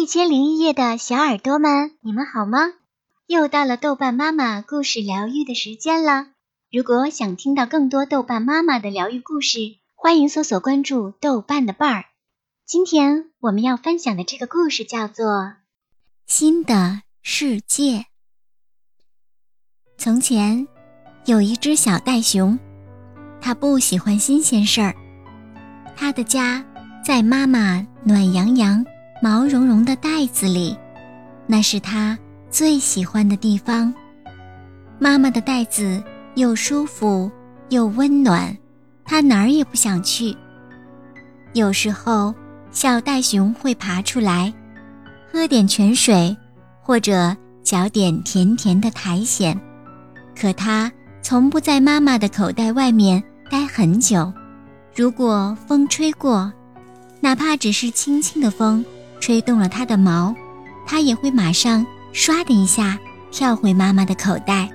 一千零一夜的小耳朵们，你们好吗？又到了豆瓣妈妈故事疗愈的时间了。如果想听到更多豆瓣妈妈的疗愈故事，欢迎搜索关注豆瓣的伴儿。今天我们要分享的这个故事叫做《新的世界》。从前有一只小袋熊，它不喜欢新鲜事儿，它的家在妈妈暖洋洋。毛茸茸的袋子里，那是他最喜欢的地方。妈妈的袋子又舒服又温暖，他哪儿也不想去。有时候，小袋熊会爬出来，喝点泉水，或者嚼点甜甜的苔藓。可它从不在妈妈的口袋外面待很久。如果风吹过，哪怕只是轻轻的风。吹动了它的毛，它也会马上唰的一下跳回妈妈的口袋。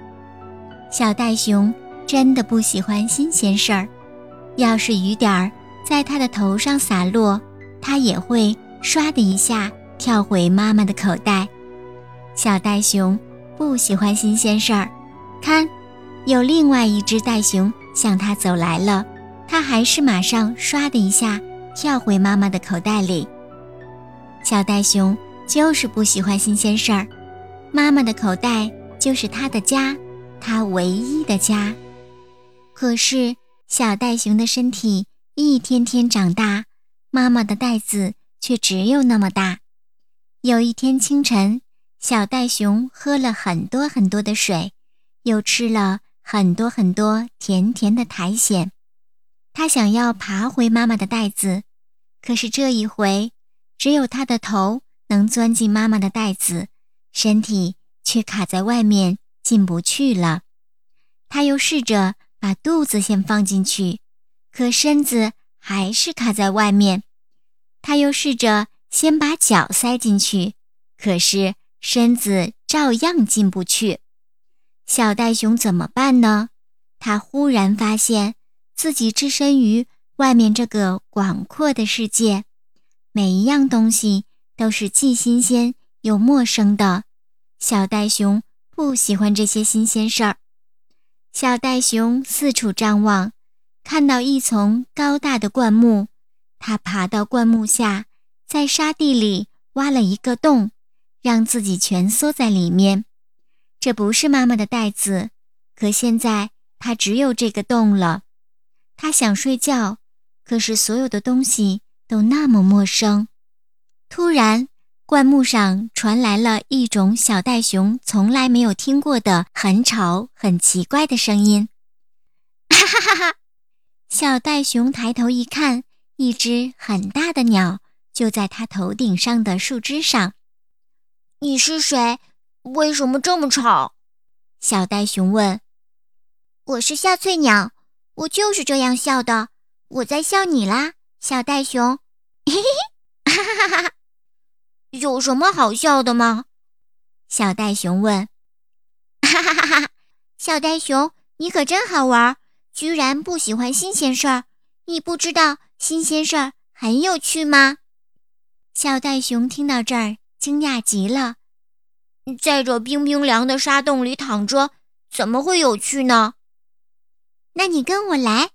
小袋熊真的不喜欢新鲜事儿，要是雨点儿在它的头上洒落，它也会唰的一下跳回妈妈的口袋。小袋熊不喜欢新鲜事儿，看，有另外一只袋熊向它走来了，它还是马上唰的一下跳回妈妈的口袋里。小袋熊就是不喜欢新鲜事儿，妈妈的口袋就是它的家，它唯一的家。可是小袋熊的身体一天天长大，妈妈的袋子却只有那么大。有一天清晨，小袋熊喝了很多很多的水，又吃了很多很多甜甜的苔藓，它想要爬回妈妈的袋子，可是这一回。只有他的头能钻进妈妈的袋子，身体却卡在外面进不去了。他又试着把肚子先放进去，可身子还是卡在外面。他又试着先把脚塞进去，可是身子照样进不去。小袋熊怎么办呢？他忽然发现自己置身于外面这个广阔的世界。每一样东西都是既新鲜又陌生的，小袋熊不喜欢这些新鲜事儿。小袋熊四处张望，看到一丛高大的灌木，它爬到灌木下，在沙地里挖了一个洞，让自己蜷缩在里面。这不是妈妈的袋子，可现在它只有这个洞了。它想睡觉，可是所有的东西。都那么陌生。突然，灌木上传来了一种小袋熊从来没有听过的很吵、很奇怪的声音。哈哈哈哈！小袋熊抬头一看，一只很大的鸟就在它头顶上的树枝上。你是谁？为什么这么吵？小袋熊问。我是夏翠鸟，我就是这样笑的。我在笑你啦。小袋熊，嘿嘿嘿，哈哈哈哈！有什么好笑的吗？小袋熊问。哈哈哈哈！小袋熊，你可真好玩，居然不喜欢新鲜事儿。你不知道新鲜事儿很有趣吗？小袋熊听到这儿，惊讶极了。在这冰冰凉的沙洞里躺着，怎么会有趣呢？那你跟我来。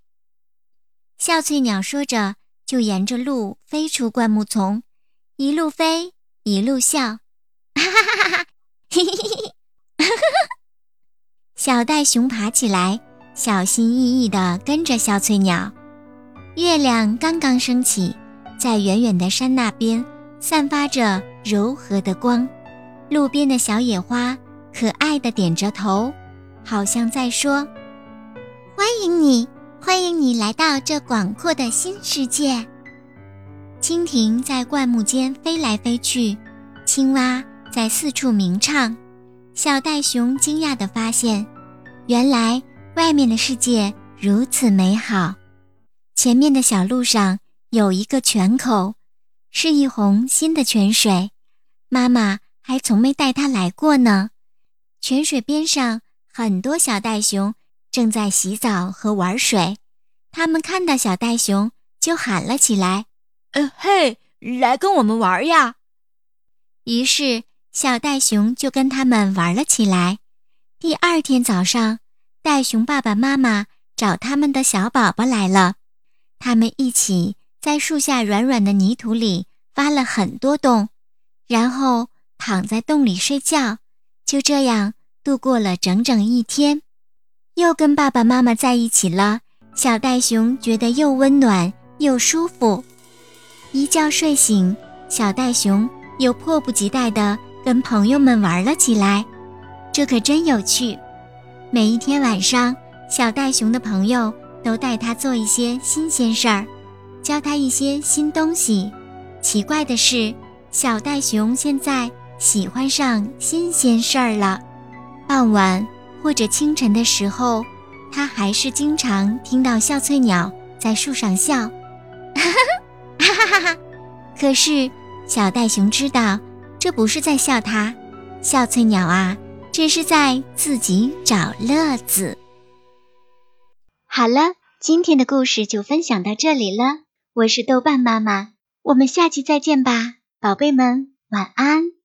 笑翠鸟说着。就沿着路飞出灌木丛，一路飞一路笑，哈哈哈哈哈！嘿嘿嘿嘿，哈哈哈！小袋熊爬起来，小心翼翼地跟着小翠鸟。月亮刚刚升起，在远远的山那边散发着柔和的光。路边的小野花可爱的点着头，好像在说：“欢迎你。”欢迎你来到这广阔的新世界。蜻蜓在灌木间飞来飞去，青蛙在四处鸣唱。小袋熊惊讶地发现，原来外面的世界如此美好。前面的小路上有一个泉口，是一泓新的泉水，妈妈还从没带它来过呢。泉水边上很多小袋熊。正在洗澡和玩水，他们看到小袋熊就喊了起来：“呃嘿，来跟我们玩呀！”于是小袋熊就跟他们玩了起来。第二天早上，袋熊爸爸妈妈找他们的小宝宝来了，他们一起在树下软软的泥土里挖了很多洞，然后躺在洞里睡觉。就这样度过了整整一天，又跟爸爸妈妈在一起了。小袋熊觉得又温暖又舒服。一觉睡醒，小袋熊又迫不及待地跟朋友们玩了起来。这可真有趣！每一天晚上，小袋熊的朋友都带他做一些新鲜事儿，教他一些新东西。奇怪的是，小袋熊现在。喜欢上新鲜事儿了。傍晚或者清晨的时候，他还是经常听到笑翠鸟在树上笑，哈哈哈哈哈哈。可是小袋熊知道，这不是在笑他，笑翠鸟啊，这是在自己找乐子。好了，今天的故事就分享到这里了。我是豆瓣妈妈，我们下期再见吧，宝贝们，晚安。